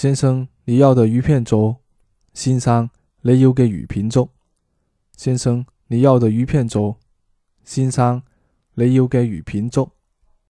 先生，你要的鱼片粥。先生，你要嘅鱼片粥。先生，你要的鱼片粥。先生，你要嘅鱼片粥。